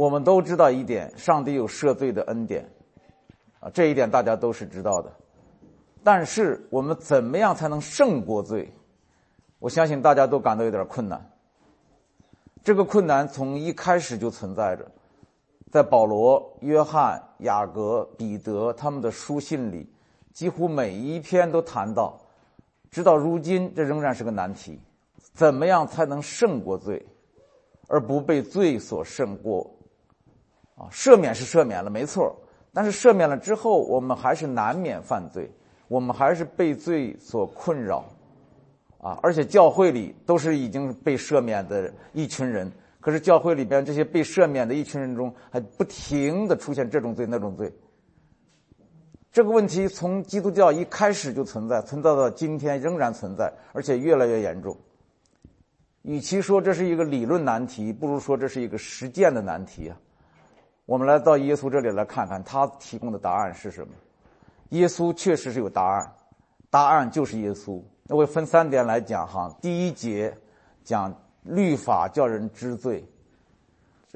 我们都知道一点，上帝有赦罪的恩典，啊，这一点大家都是知道的。但是我们怎么样才能胜过罪？我相信大家都感到有点困难。这个困难从一开始就存在着，在保罗、约翰、雅各、彼得他们的书信里，几乎每一篇都谈到，直到如今这仍然是个难题：怎么样才能胜过罪，而不被罪所胜过？啊，赦免是赦免了，没错，但是赦免了之后，我们还是难免犯罪，我们还是被罪所困扰，啊，而且教会里都是已经被赦免的一群人，可是教会里边这些被赦免的一群人中，还不停的出现这种罪那种罪。这个问题从基督教一开始就存在，存在到今天仍然存在，而且越来越严重。与其说这是一个理论难题，不如说这是一个实践的难题啊。我们来到耶稣这里来看看，他提供的答案是什么？耶稣确实是有答案，答案就是耶稣。那我分三点来讲哈。第一节讲律法叫人知罪，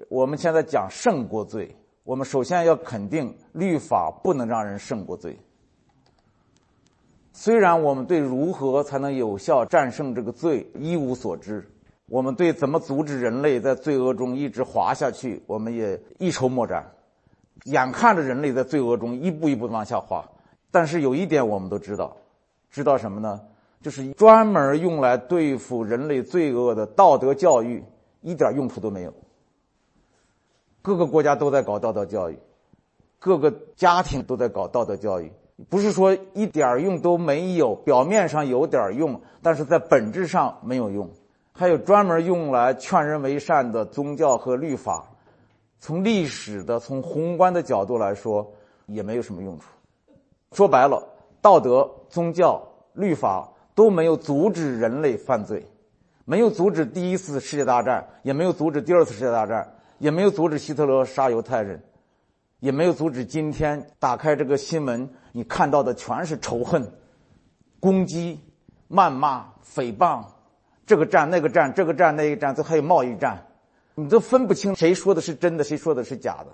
我们现在讲胜过罪。我们首先要肯定律法不能让人胜过罪。虽然我们对如何才能有效战胜这个罪一无所知。我们对怎么阻止人类在罪恶中一直滑下去，我们也一筹莫展。眼看着人类在罪恶中一步一步往下滑，但是有一点我们都知道，知道什么呢？就是专门用来对付人类罪恶的道德教育一点用处都没有。各个国家都在搞道德教育，各个家庭都在搞道德教育，不是说一点用都没有，表面上有点用，但是在本质上没有用。还有专门用来劝人为善的宗教和律法，从历史的、从宏观的角度来说，也没有什么用处。说白了，道德、宗教、律法都没有阻止人类犯罪，没有阻止第一次世界大战，也没有阻止第二次世界大战，也没有阻止希特勒杀犹太人，也没有阻止今天打开这个新闻，你看到的全是仇恨、攻击、谩骂、诽谤。这个战那个战，这个战那个战，这还有贸易战，你都分不清谁说的是真的，谁说的是假的。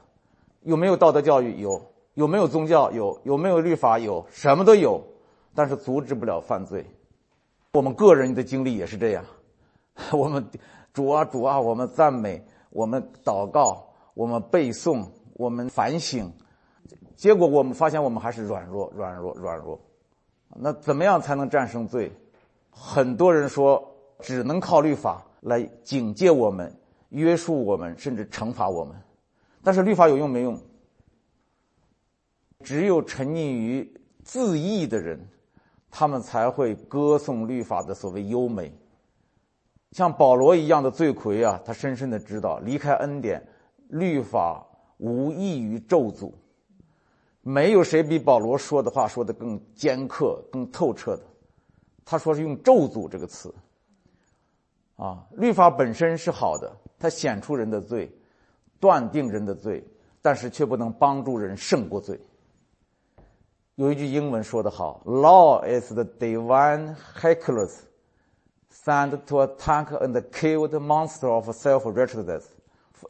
有没有道德教育？有。有没有宗教？有。有没有律法？有。什么都有，但是阻止不了犯罪。我们个人的经历也是这样。我们主啊主啊，我们赞美，我们祷告，我们背诵，我们反省，结果我们发现我们还是软弱，软弱，软弱。那怎么样才能战胜罪？很多人说。只能靠律法来警戒我们、约束我们，甚至惩罚我们。但是律法有用没用？只有沉溺于自义的人，他们才会歌颂律法的所谓优美。像保罗一样的罪魁啊，他深深的知道，离开恩典，律法无异于咒诅。没有谁比保罗说的话说的更尖刻、更透彻的。他说是用“咒诅”这个词。啊，律法本身是好的，它显出人的罪，断定人的罪，但是却不能帮助人胜过罪。有一句英文说得好：“Law is the divine Hercules sent to attack and kill the monster of self-righteousness。”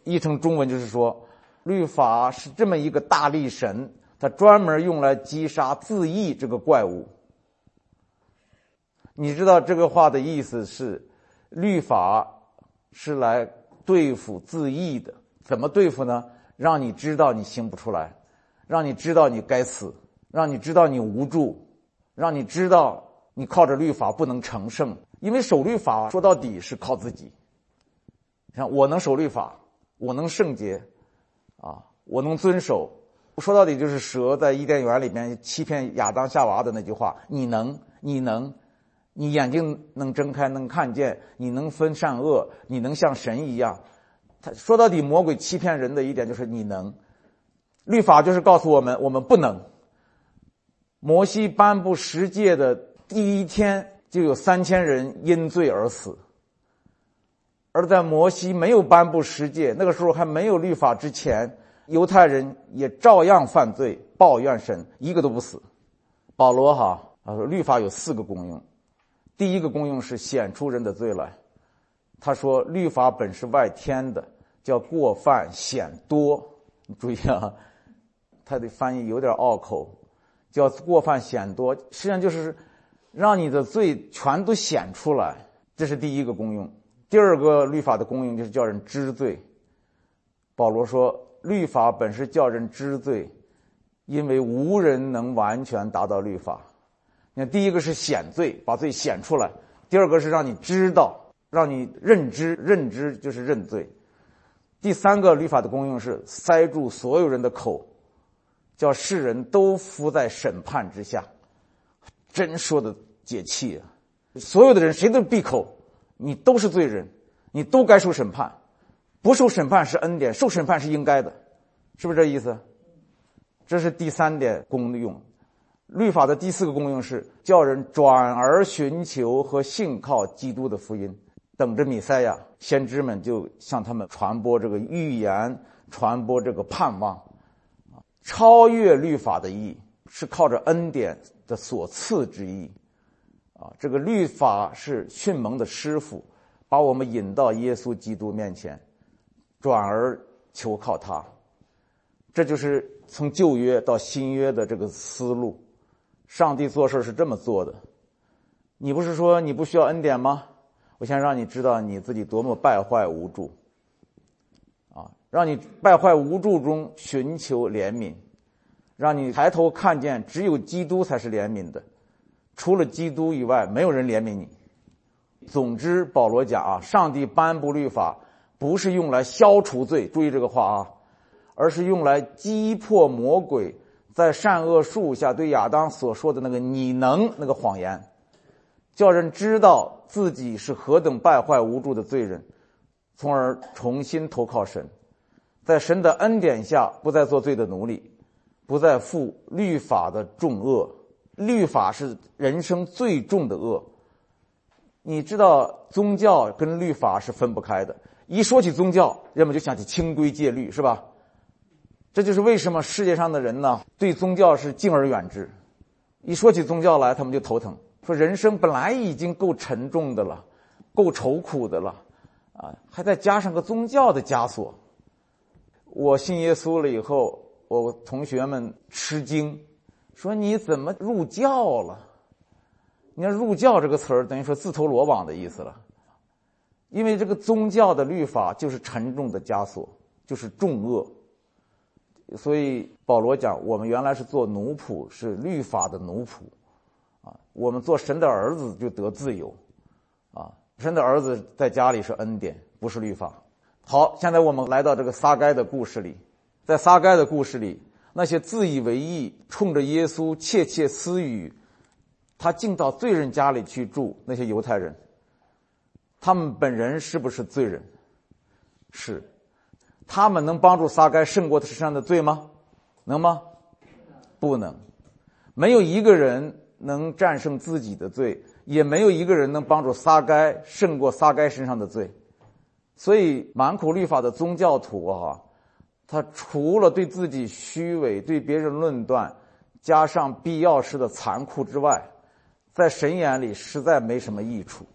译成中文就是说，律法是这么一个大力神，他专门用来击杀自义这个怪物。你知道这个话的意思是？律法是来对付自义的，怎么对付呢？让你知道你行不出来，让你知道你该死，让你知道你无助，让你知道你靠着律法不能成圣。因为守律法说到底是靠自己。像我能守律法，我能圣洁，啊，我能遵守。说到底就是蛇在伊甸园里面欺骗亚当夏娃的那句话：你能，你能。你眼睛能睁开，能看见，你能分善恶，你能像神一样。他说到底，魔鬼欺骗人的一点就是你能。律法就是告诉我们，我们不能。摩西颁布十诫的第一天，就有三千人因罪而死。而在摩西没有颁布十诫，那个时候还没有律法之前，犹太人也照样犯罪，抱怨神，一个都不死。保罗哈他说，律法有四个功用。第一个功用是显出人的罪来。他说：“律法本是外天的，叫过犯显多。注意啊，他的翻译有点拗口，叫过犯显多，实际上就是让你的罪全都显出来。这是第一个功用。第二个律法的功用就是叫人知罪。保罗说，律法本是叫人知罪，因为无人能完全达到律法。你看，第一个是显罪，把罪显出来；第二个是让你知道，让你认知，认知就是认罪。第三个律法的功用是塞住所有人的口，叫世人都伏在审判之下。真说的解气啊！所有的人谁都闭口，你都是罪人，你都该受审判。不受审判是恩典，受审判是应该的，是不是这意思？这是第三点功用。律法的第四个功用是叫人转而寻求和信靠基督的福音。等着米赛亚，先知们就向他们传播这个预言，传播这个盼望，超越律法的意义是靠着恩典的所赐之意，啊，这个律法是训蒙的师傅，把我们引到耶稣基督面前，转而求靠他，这就是从旧约到新约的这个思路，上帝做事是这么做的，你不是说你不需要恩典吗？我想让你知道你自己多么败坏无助，啊，让你败坏无助中寻求怜悯，让你抬头看见只有基督才是怜悯的，除了基督以外没有人怜悯你。总之，保罗讲啊，上帝颁布律法不是用来消除罪，注意这个话啊，而是用来击破魔鬼在善恶树下对亚当所说的那个“你能”那个谎言。叫人知道自己是何等败坏无助的罪人，从而重新投靠神，在神的恩典下不再做罪的奴隶，不再负律法的重恶。律法是人生最重的恶。你知道宗教跟律法是分不开的。一说起宗教，人们就想起清规戒律，是吧？这就是为什么世界上的人呢对宗教是敬而远之。一说起宗教来，他们就头疼。说人生本来已经够沉重的了，够愁苦的了，啊，还再加上个宗教的枷锁。我信耶稣了以后，我同学们吃惊，说你怎么入教了？你看“入教”这个词儿，等于说自投罗网的意思了。因为这个宗教的律法就是沉重的枷锁，就是重恶。所以保罗讲，我们原来是做奴仆，是律法的奴仆。啊我们做神的儿子就得自由，啊，神的儿子在家里是恩典，不是律法。好，现在我们来到这个撒该的故事里，在撒该的故事里，那些自以为意、冲着耶稣窃窃私语，他竟到罪人家里去住，那些犹太人，他们本人是不是罪人？是，他们能帮助撒该胜过他身上的罪吗？能吗？不能，没有一个人。能战胜自己的罪，也没有一个人能帮助撒该胜过撒该身上的罪。所以，满口律法的宗教徒啊，他除了对自己虚伪、对别人论断，加上必要时的残酷之外，在神眼里实在没什么益处。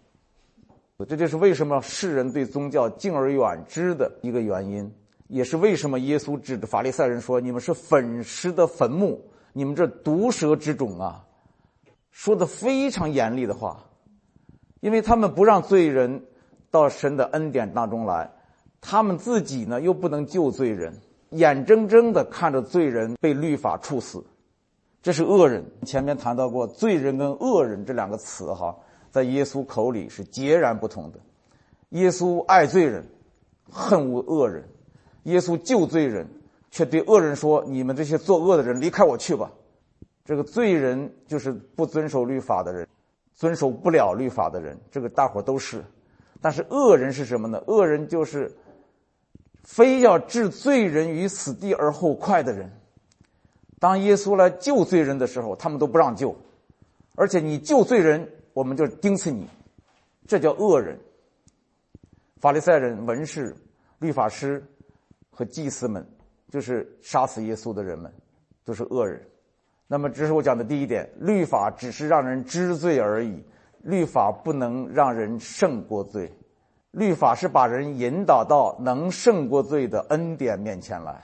这就是为什么世人对宗教敬而远之的一个原因，也是为什么耶稣指着法利赛人说：“你们是粉饰的坟墓，你们这毒蛇之种啊！”说的非常严厉的话，因为他们不让罪人到神的恩典当中来，他们自己呢又不能救罪人，眼睁睁的看着罪人被律法处死，这是恶人。前面谈到过，罪人跟恶人这两个词哈，在耶稣口里是截然不同的。耶稣爱罪人，恨恶恶人；耶稣救罪人，却对恶人说：“你们这些作恶的人，离开我去吧。”这个罪人就是不遵守律法的人，遵守不了律法的人，这个大伙都是。但是恶人是什么呢？恶人就是非要置罪人于死地而后快的人。当耶稣来救罪人的时候，他们都不让救，而且你救罪人，我们就钉死你，这叫恶人。法利赛人、文士、律法师和祭司们，就是杀死耶稣的人们，都是恶人。那么，这是我讲的第一点：律法只是让人知罪而已，律法不能让人胜过罪。律法是把人引导到能胜过罪的恩典面前来。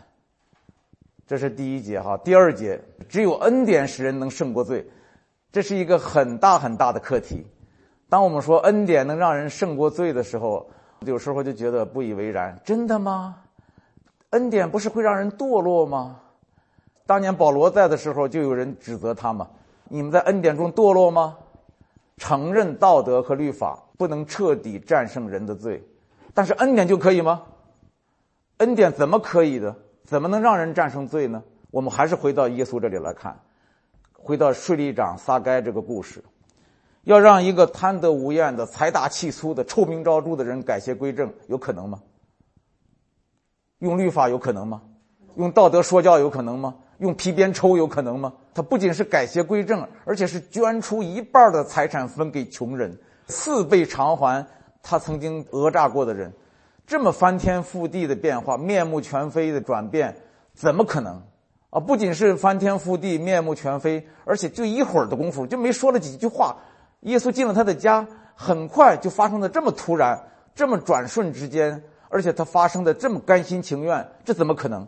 这是第一节哈。第二节，只有恩典使人能胜过罪，这是一个很大很大的课题。当我们说恩典能让人胜过罪的时候，有时候就觉得不以为然。真的吗？恩典不是会让人堕落吗？当年保罗在的时候，就有人指责他嘛：“你们在恩典中堕落吗？”承认道德和律法不能彻底战胜人的罪，但是恩典就可以吗？恩典怎么可以的？怎么能让人战胜罪呢？我们还是回到耶稣这里来看，回到税吏长撒该这个故事，要让一个贪得无厌的、财大气粗的、臭名昭著的人改邪归正，有可能吗？用律法有可能吗？用道德说教有可能吗？用皮鞭抽有可能吗？他不仅是改邪归正，而且是捐出一半的财产分给穷人，四倍偿还他曾经讹诈过的人。这么翻天覆地的变化，面目全非的转变，怎么可能？啊，不仅是翻天覆地、面目全非，而且就一会儿的功夫，就没说了几句话，耶稣进了他的家，很快就发生的这么突然，这么转瞬之间，而且他发生的这么甘心情愿，这怎么可能？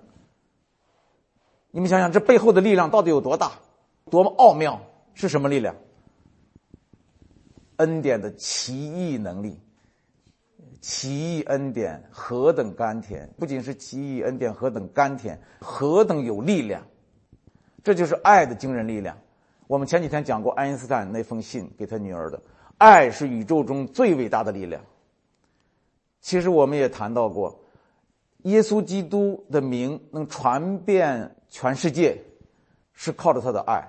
你们想想，这背后的力量到底有多大，多么奥妙？是什么力量？恩典的奇异能力。奇异恩典何等甘甜！不仅是奇异恩典何等甘甜，何等有力量！这就是爱的惊人力量。我们前几天讲过爱因斯坦那封信给他女儿的，爱是宇宙中最伟大的力量。其实我们也谈到过，耶稣基督的名能传遍全世界，是靠着他的爱。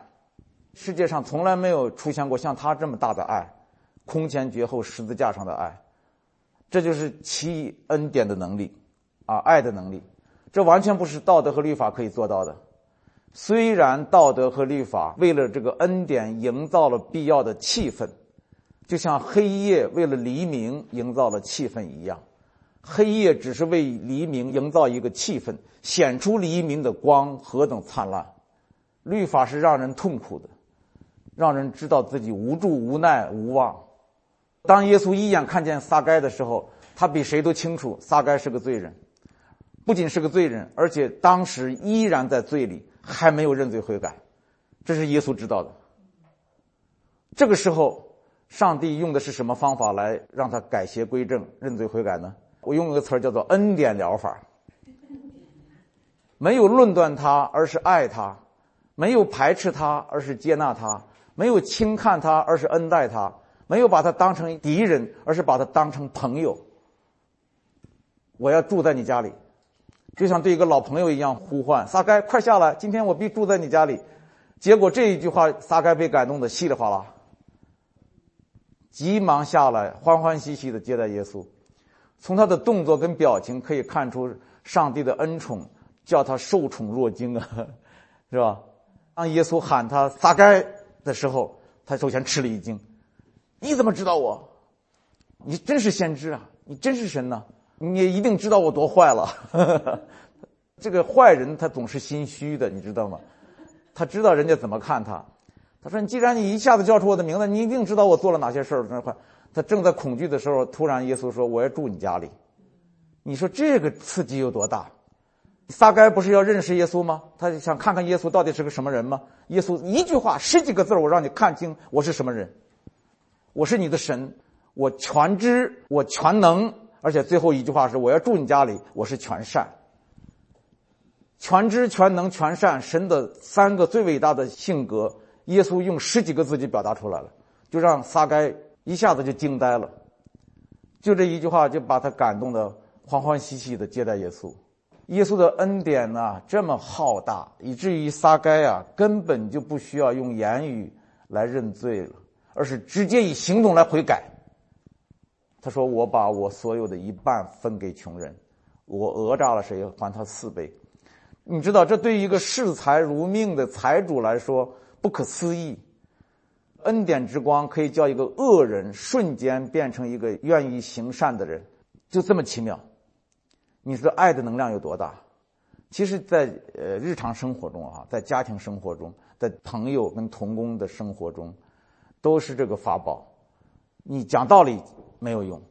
世界上从来没有出现过像他这么大的爱，空前绝后十字架上的爱。这就是奇恩典的能力，啊，爱的能力，这完全不是道德和律法可以做到的。虽然道德和律法为了这个恩典营造了必要的气氛，就像黑夜为了黎明营造了气氛一样，黑夜只是为黎明营造一个气氛，显出黎明的光何等灿烂。律法是让人痛苦的，让人知道自己无助、无奈、无望。当耶稣一眼看见撒该的时候，他比谁都清楚撒该是个罪人，不仅是个罪人，而且当时依然在罪里，还没有认罪悔改，这是耶稣知道的。这个时候，上帝用的是什么方法来让他改邪归正、认罪悔改呢？我用一个词儿叫做恩典疗法，没有论断他，而是爱他；没有排斥他，而是接纳他；没有轻看他，而是恩待他。没有把他当成敌人，而是把他当成朋友。我要住在你家里，就像对一个老朋友一样呼唤：“撒该，快下来！今天我必住在你家里。”结果这一句话，撒该被感动的稀里哗啦，急忙下来，欢欢喜喜的接待耶稣。从他的动作跟表情可以看出，上帝的恩宠叫他受宠若惊啊，是吧？当耶稣喊他撒该的时候，他首先吃了一惊。你怎么知道我？你真是先知啊！你真是神呐！你也一定知道我多坏了。这个坏人他总是心虚的，你知道吗？他知道人家怎么看他。他说：“你既然你一下子叫出我的名字，你一定知道我做了哪些事儿。”那块，他正在恐惧的时候，突然耶稣说：“我要住你家里。”你说这个刺激有多大？撒该不是要认识耶稣吗？他想看看耶稣到底是个什么人吗？耶稣一句话十几个字我让你看清我是什么人。我是你的神，我全知，我全能，而且最后一句话是：我要住你家里，我是全善。全知、全能、全善，神的三个最伟大的性格，耶稣用十几个字就表达出来了，就让撒该一下子就惊呆了。就这一句话，就把他感动的欢欢喜喜的接待耶稣。耶稣的恩典呢，这么浩大，以至于撒该啊，根本就不需要用言语来认罪了。而是直接以行动来悔改。他说：“我把我所有的一半分给穷人，我讹诈了谁，还他四倍。”你知道，这对于一个视财如命的财主来说不可思议。恩典之光可以叫一个恶人瞬间变成一个愿意行善的人，就这么奇妙。你说爱的能量有多大？其实，在呃日常生活中啊，在家庭生活中，在朋友跟同工的生活中。都是这个法宝，你讲道理没有用，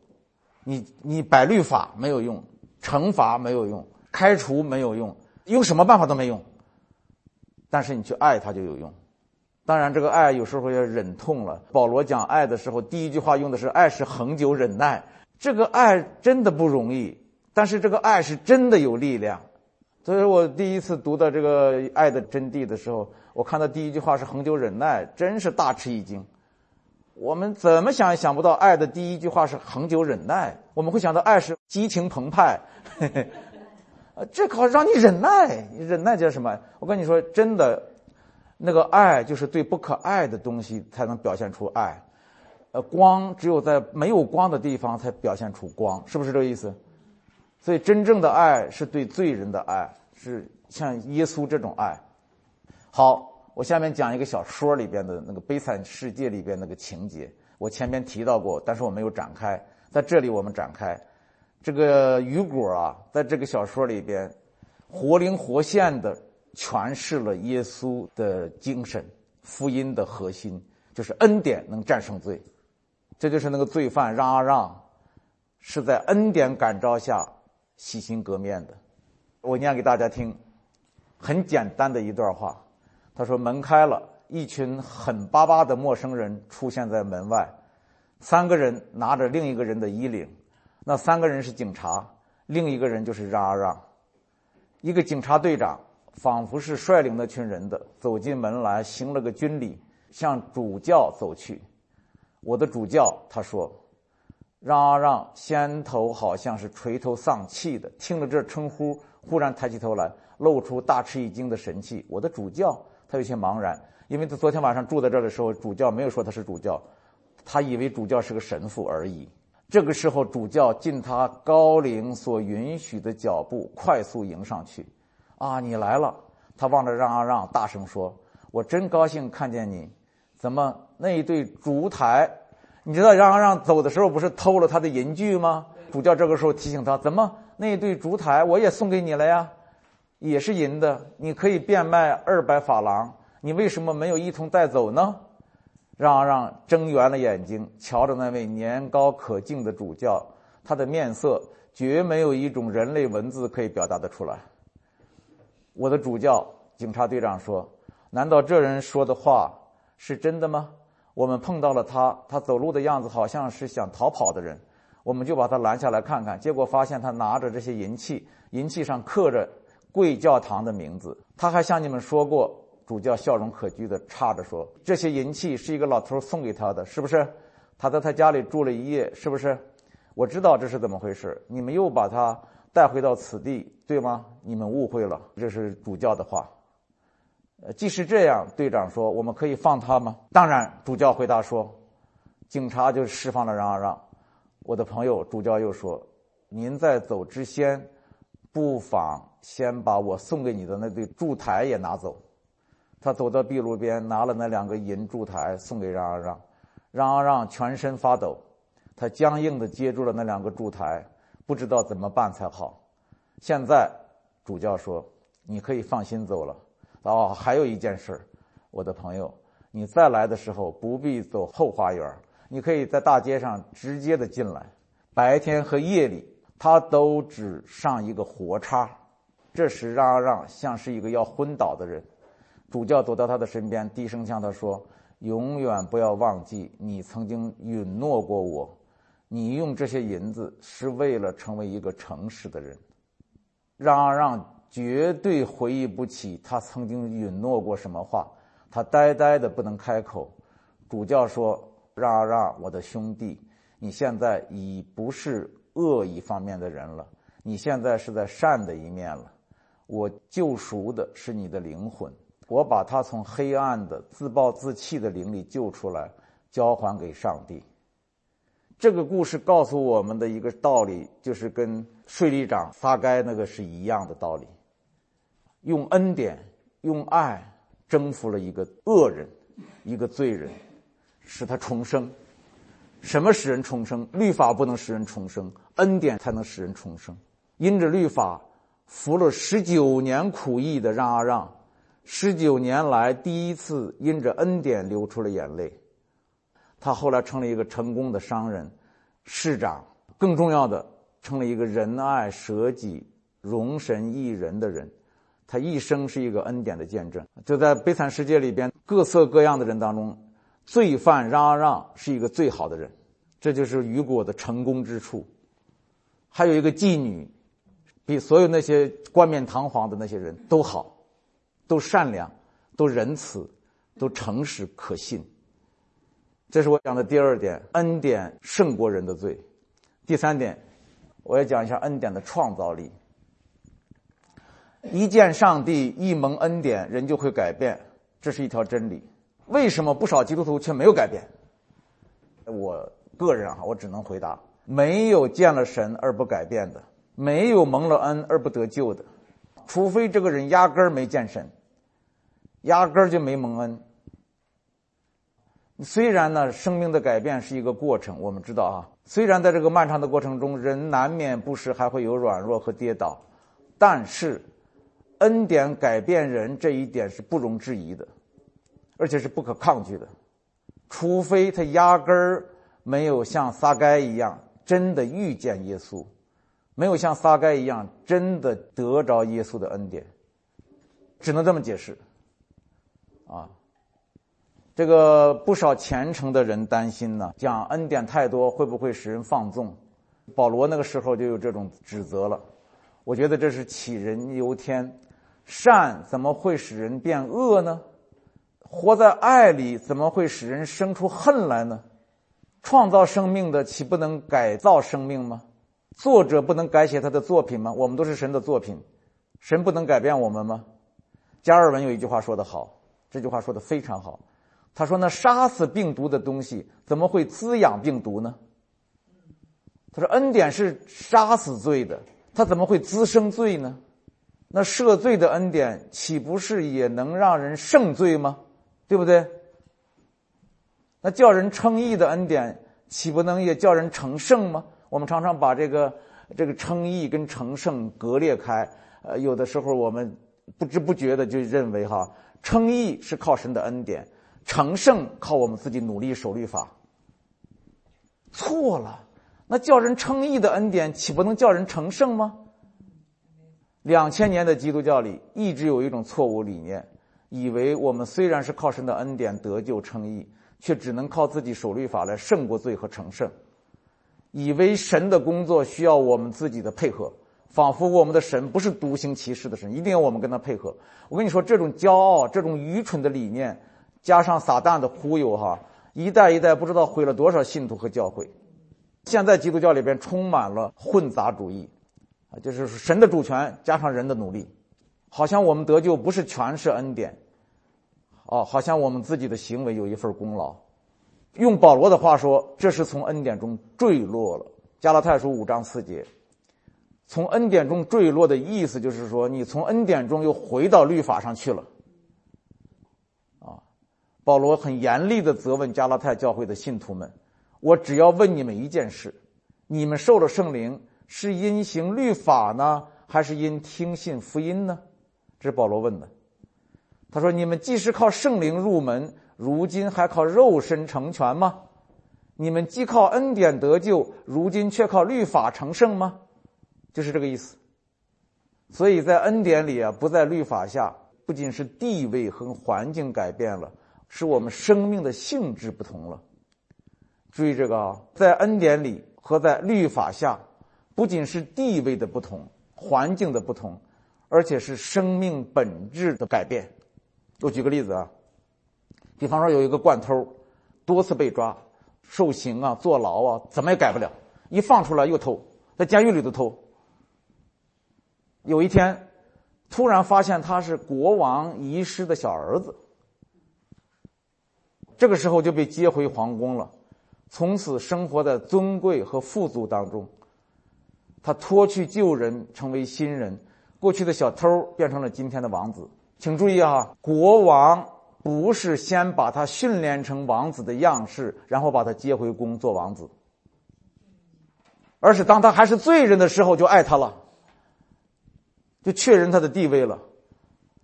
你你摆律法没有用，惩罚没有用，开除没有用，用什么办法都没用。但是你去爱他就有用。当然，这个爱有时候要忍痛了。保罗讲爱的时候，第一句话用的是“爱是恒久忍耐”。这个爱真的不容易，但是这个爱是真的有力量。所以我第一次读到这个爱的真谛的时候，我看到第一句话是“恒久忍耐”，真是大吃一惊。我们怎么想也想不到，爱的第一句话是“恒久忍耐”。我们会想到爱是激情澎湃，呃，这可让你忍耐，忍耐叫什么？我跟你说，真的。那个爱就是对不可爱的东西才能表现出爱，呃，光只有在没有光的地方才表现出光，是不是这个意思？所以真正的爱是对罪人的爱，是像耶稣这种爱。好，我下面讲一个小说里边的那个悲惨世界里边那个情节，我前面提到过，但是我没有展开，在这里我们展开。这个雨果啊，在这个小说里边，活灵活现的。诠释了耶稣的精神，福音的核心就是恩典能战胜罪，这就是那个罪犯让啊让，是在恩典感召下洗心革面的。我念给大家听，很简单的一段话。他说：“门开了，一群狠巴巴的陌生人出现在门外，三个人拿着另一个人的衣领，那三个人是警察，另一个人就是让啊让，一个警察队长。”仿佛是率领那群人的走进门来，行了个军礼，向主教走去。我的主教，他说：“让啊让！”先头好像是垂头丧气的，听了这称呼，忽然抬起头来，露出大吃一惊的神气。我的主教，他有些茫然，因为他昨天晚上住在这儿的时候，主教没有说他是主教，他以为主教是个神父而已。这个时候，主教尽他高龄所允许的脚步，快速迎上去。啊，你来了！他望着让阿让，大声说：“我真高兴看见你。怎么那一对烛台？你知道让阿让走的时候不是偷了他的银具吗？主教这个时候提醒他：怎么那一对烛台我也送给你了呀？也是银的，你可以变卖二百法郎。你为什么没有一同带走呢？”让阿让睁圆了眼睛，瞧着那位年高可敬的主教，他的面色绝没有一种人类文字可以表达得出来。我的主教警察队长说：“难道这人说的话是真的吗？我们碰到了他，他走路的样子好像是想逃跑的人，我们就把他拦下来看看。结果发现他拿着这些银器，银器上刻着贵教堂的名字。他还向你们说过。”主教笑容可掬的插着说：“这些银器是一个老头送给他的，是不是？他在他家里住了一夜，是不是？我知道这是怎么回事。你们又把他。”带回到此地，对吗？你们误会了，这是主教的话。呃，即使这样，队长说：“我们可以放他吗？”当然，主教回答说：“警察就释放了让啊让。”我的朋友，主教又说：“您在走之先，不妨先把我送给你的那对烛台也拿走。”他走到壁炉边，拿了那两个银烛台送给让啊让。让啊让全身发抖，他僵硬的接住了那两个烛台。不知道怎么办才好。现在主教说：“你可以放心走了。”哦，还有一件事，我的朋友，你再来的时候不必走后花园，你可以在大街上直接的进来。白天和夜里，他都只上一个活叉。这时，让让像是一个要昏倒的人。主教走到他的身边，低声向他说：“永远不要忘记，你曾经允诺过我。”你用这些银子是为了成为一个诚实的人，让啊让绝对回忆不起他曾经允诺过什么话，他呆呆的不能开口。主教说：“让啊让，我的兄弟，你现在已不是恶一方面的人了，你现在是在善的一面了。我救赎的是你的灵魂，我把他从黑暗的自暴自弃的灵里救出来，交还给上帝。”这个故事告诉我们的一个道理，就是跟税吏长撒该那个是一样的道理。用恩典、用爱征服了一个恶人、一个罪人，使他重生。什么使人重生？律法不能使人重生，恩典才能使人重生。因着律法服了十九年苦役的让啊让，十九年来第一次因着恩典流出了眼泪。他后来成了一个成功的商人、市长，更重要的，成了一个仁爱、舍己、容神益人的人。他一生是一个恩典的见证。就在悲惨世界里边，各色各样的人当中，罪犯嚷嚷是一个最好的人。这就是雨果的成功之处。还有一个妓女，比所有那些冠冕堂皇的那些人都好，都善良，都仁慈，都诚实可信。这是我讲的第二点，恩典胜过人的罪。第三点，我要讲一下恩典的创造力。一见上帝，一蒙恩典，人就会改变，这是一条真理。为什么不少基督徒却没有改变？我。个人啊，我只能回答：没有见了神而不改变的，没有蒙了恩而不得救的，除非这个人压根儿没见神，压根儿就没蒙恩。虽然呢，生命的改变是一个过程，我们知道啊，虽然在这个漫长的过程中，人难免不时还会有软弱和跌倒，但是恩典改变人这一点是不容置疑的，而且是不可抗拒的，除非他压根儿。没有像撒该一样真的遇见耶稣，没有像撒该一样真的得着耶稣的恩典，只能这么解释。啊，这个不少虔诚的人担心呢，讲恩典太多会不会使人放纵？保罗那个时候就有这种指责了。我觉得这是杞人忧天，善怎么会使人变恶呢？活在爱里怎么会使人生出恨来呢？创造生命的岂不能改造生命吗？作者不能改写他的作品吗？我们都是神的作品，神不能改变我们吗？加尔文有一句话说得好，这句话说的非常好。他说：“那杀死病毒的东西怎么会滋养病毒呢？”他说：“恩典是杀死罪的，它怎么会滋生罪呢？那赦罪的恩典岂不是也能让人胜罪吗？对不对？”那叫人称义的恩典，岂不能也叫人成圣吗？我们常常把这个这个称义跟成圣割裂开。呃，有的时候我们不知不觉的就认为哈，称义是靠神的恩典，成圣靠我们自己努力守律法。错了，那叫人称义的恩典，岂不能叫人成圣吗？两千年的基督教里一直有一种错误理念，以为我们虽然是靠神的恩典得救称义。却只能靠自己守律法来胜过罪和成圣，以为神的工作需要我们自己的配合，仿佛我们的神不是独行其事的神，一定要我们跟他配合。我跟你说，这种骄傲、这种愚蠢的理念，加上撒旦的忽悠，哈，一代一代不知道毁了多少信徒和教会。现在基督教里边充满了混杂主义，啊，就是神的主权加上人的努力，好像我们得救不是全是恩典。哦，好像我们自己的行为有一份功劳。用保罗的话说，这是从恩典中坠落了。加拉太书五章四节，从恩典中坠落的意思就是说，你从恩典中又回到律法上去了。保罗很严厉的责问加拉太教会的信徒们：“我只要问你们一件事，你们受了圣灵是因行律法呢，还是因听信福音呢？”这是保罗问的。他说：“你们既是靠圣灵入门，如今还靠肉身成全吗？你们既靠恩典得救，如今却靠律法成圣吗？就是这个意思。所以在恩典里啊，不在律法下，不仅是地位和环境改变了，是我们生命的性质不同了。注意这个啊，在恩典里和在律法下，不仅是地位的不同、环境的不同，而且是生命本质的改变。”我举个例子啊，比方说有一个惯偷，多次被抓、受刑啊、坐牢啊，怎么也改不了，一放出来又偷，在监狱里头偷。有一天，突然发现他是国王遗失的小儿子，这个时候就被接回皇宫了，从此生活在尊贵和富足当中。他脱去旧人，成为新人，过去的小偷变成了今天的王子。请注意啊，国王不是先把他训练成王子的样式，然后把他接回宫做王子，而是当他还是罪人的时候就爱他了，就确认他的地位了。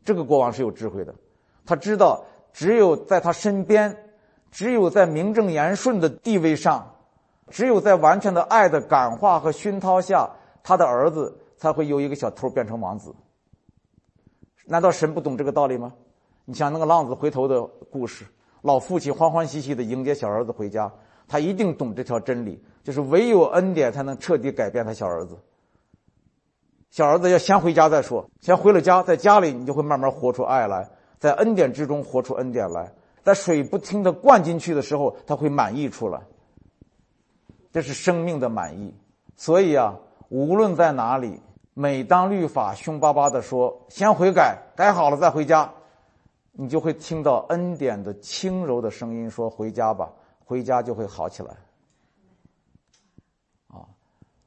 这个国王是有智慧的，他知道只有在他身边，只有在名正言顺的地位上，只有在完全的爱的感化和熏陶下，他的儿子才会由一个小偷变成王子。难道神不懂这个道理吗？你像那个浪子回头的故事，老父亲欢欢喜喜的迎接小儿子回家，他一定懂这条真理，就是唯有恩典才能彻底改变他小儿子。小儿子要先回家再说，先回了家，在家里你就会慢慢活出爱来，在恩典之中活出恩典来，在水不停的灌进去的时候，他会满溢出来。这是生命的满意。所以啊，无论在哪里，每当律法凶巴巴的说“先悔改，改好了再回家”，你就会听到恩典的轻柔的声音说“回家吧，回家就会好起来”。啊，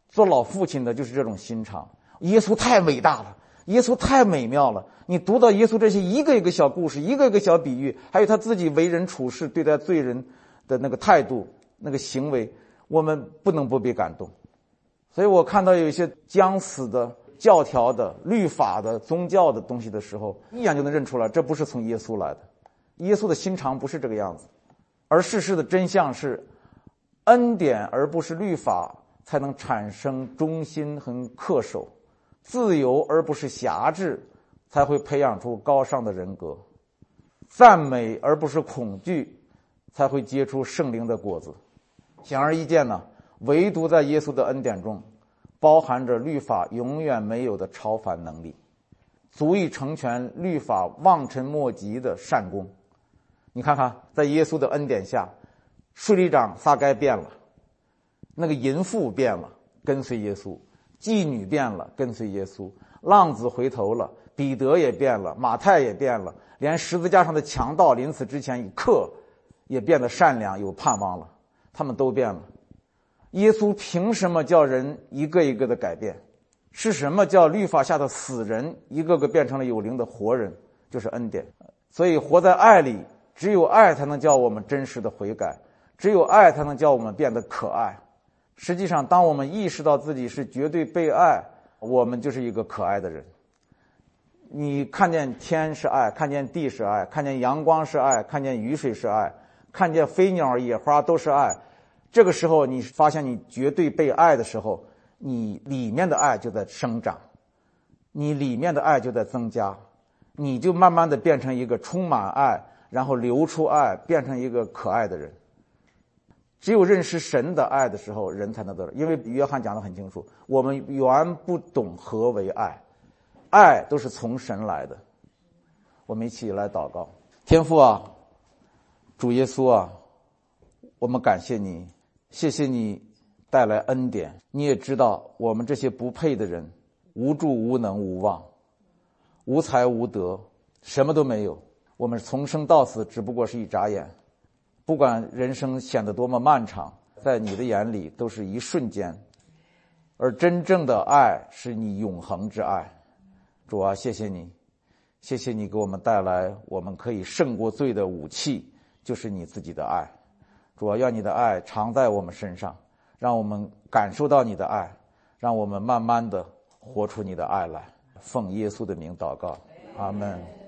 做老父亲的就是这种心肠。耶稣太伟大了，耶稣太美妙了。你读到耶稣这些一个一个小故事，一个一个小比喻，还有他自己为人处事、对待罪人的那个态度、那个行为，我们不能不被感动。所以我看到有一些将死的教条的、律法的、宗教的东西的时候，一眼就能认出来，这不是从耶稣来的。耶稣的心肠不是这个样子，而事实的真相是，恩典而不是律法，才能产生忠心和恪守。自由而不是辖制，才会培养出高尚的人格；赞美而不是恐惧，才会结出圣灵的果子。显而易见呢，唯独在耶稣的恩典中，包含着律法永远没有的超凡能力，足以成全律法望尘莫及的善功。你看看，在耶稣的恩典下，税吏长撒该变了，那个淫妇变了，跟随耶稣。妓女变了，跟随耶稣；浪子回头了，彼得也变了，马太也变了，连十字架上的强盗临死之前一刻，也变得善良有盼望了。他们都变了。耶稣凭什么叫人一个一个的改变？是什么叫律法下的死人一个个变成了有灵的活人？就是恩典。所以活在爱里，只有爱才能叫我们真实的悔改，只有爱才能叫我们变得可爱。实际上，当我们意识到自己是绝对被爱，我们就是一个可爱的人。你看见天是爱，看见地是爱，看见阳光是爱，看见雨水是爱，看见飞鸟野花都是爱。这个时候，你发现你绝对被爱的时候，你里面的爱就在生长，你里面的爱就在增加，你就慢慢的变成一个充满爱，然后流出爱，变成一个可爱的人。只有认识神的爱的时候，人才能得到。因为约翰讲的很清楚，我们原不懂何为爱，爱都是从神来的。我们一起来祷告：天父啊，主耶稣啊，我们感谢你，谢谢你带来恩典。你也知道，我们这些不配的人，无助、无能、无望，无才无德，什么都没有。我们从生到死，只不过是一眨眼。不管人生显得多么漫长，在你的眼里都是一瞬间，而真正的爱是你永恒之爱。主啊，谢谢你，谢谢你给我们带来我们可以胜过罪的武器，就是你自己的爱。主啊，愿你的爱常在我们身上，让我们感受到你的爱，让我们慢慢的活出你的爱来。奉耶稣的名祷告，阿门。